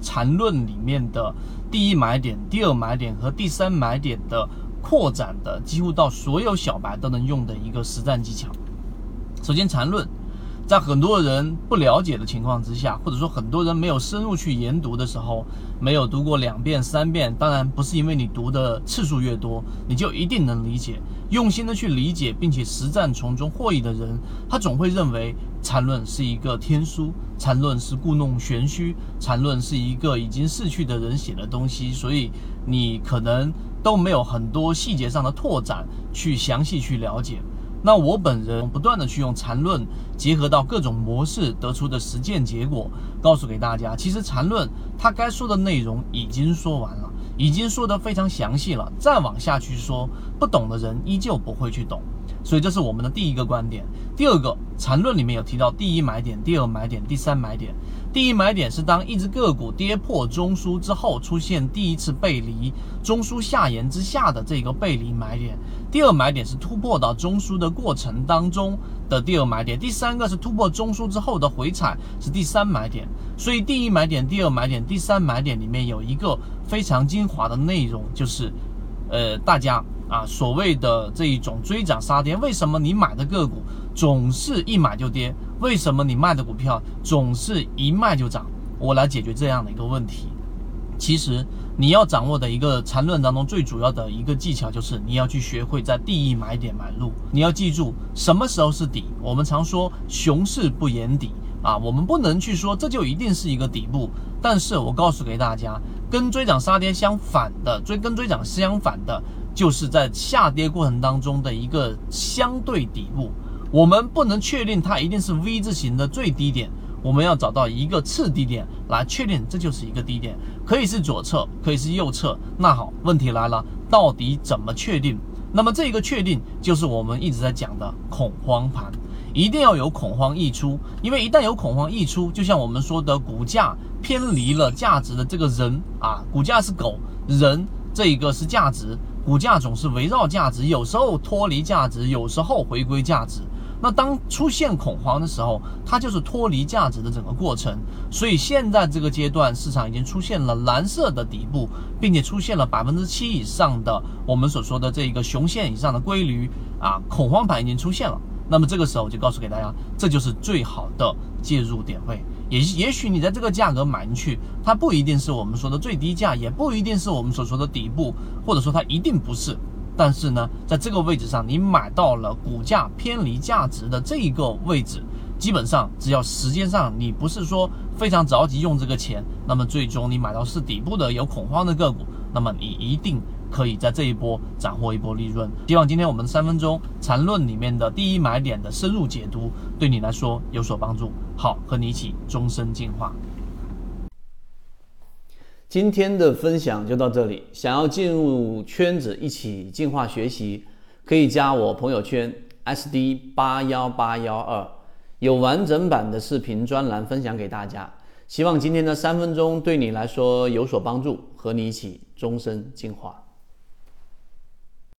缠论里面的第一买点、第二买点和第三买点的扩展的，几乎到所有小白都能用的一个实战技巧。首先，缠论。在很多人不了解的情况之下，或者说很多人没有深入去研读的时候，没有读过两遍三遍，当然不是因为你读的次数越多，你就一定能理解。用心的去理解，并且实战从中获益的人，他总会认为禅论是一个天书，禅论是故弄玄虚，禅论是一个已经逝去的人写的东西，所以你可能都没有很多细节上的拓展去详细去了解。那我本人不断的去用缠论，结合到各种模式得出的实践结果，告诉给大家，其实缠论它该说的内容已经说完了，已经说得非常详细了，再往下去说，不懂的人依旧不会去懂。所以这是我们的第一个观点。第二个缠论里面有提到第一买点、第二买点、第三买点。第一买点是当一只个股跌破中枢之后出现第一次背离，中枢下沿之下的这个背离买点。第二买点是突破到中枢的过程当中的第二买点。第三个是突破中枢之后的回踩是第三买点。所以第一买点、第二买点、第三买点里面有一个非常精华的内容，就是，呃，大家。啊，所谓的这一种追涨杀跌，为什么你买的个股总是一买就跌？为什么你卖的股票总是一卖就涨？我来解决这样的一个问题。其实你要掌握的一个缠论当中最主要的一个技巧，就是你要去学会在第一买点买入。你要记住什么时候是底。我们常说熊市不言底啊，我们不能去说这就一定是一个底部。但是我告诉给大家，跟追涨杀跌相反的，追跟追涨相反的。就是在下跌过程当中的一个相对底部，我们不能确定它一定是 V 字形的最低点，我们要找到一个次低点来确定这就是一个低点，可以是左侧，可以是右侧。那好，问题来了，到底怎么确定？那么这个确定就是我们一直在讲的恐慌盘，一定要有恐慌溢出，因为一旦有恐慌溢出，就像我们说的股价偏离了价值的这个人啊，股价是狗，人这一个是价值。股价总是围绕价值，有时候脱离价值，有时候回归价值。那当出现恐慌的时候，它就是脱离价值的整个过程。所以现在这个阶段，市场已经出现了蓝色的底部，并且出现了百分之七以上的我们所说的这个熊线以上的规律啊，恐慌盘已经出现了。那么这个时候就告诉给大家，这就是最好的介入点位。也也许你在这个价格买进去，它不一定是我们说的最低价，也不一定是我们所说的底部，或者说它一定不是。但是呢，在这个位置上，你买到了股价偏离价值的这一个位置，基本上只要时间上你不是说非常着急用这个钱，那么最终你买到是底部的有恐慌的个股，那么你一定。可以在这一波斩获一波利润。希望今天我们三分钟缠论里面的第一买点的深入解读，对你来说有所帮助。好，和你一起终身进化。今天的分享就到这里。想要进入圈子一起进化学习，可以加我朋友圈 SD 八幺八幺二，有完整版的视频专栏分享给大家。希望今天的三分钟对你来说有所帮助，和你一起终身进化。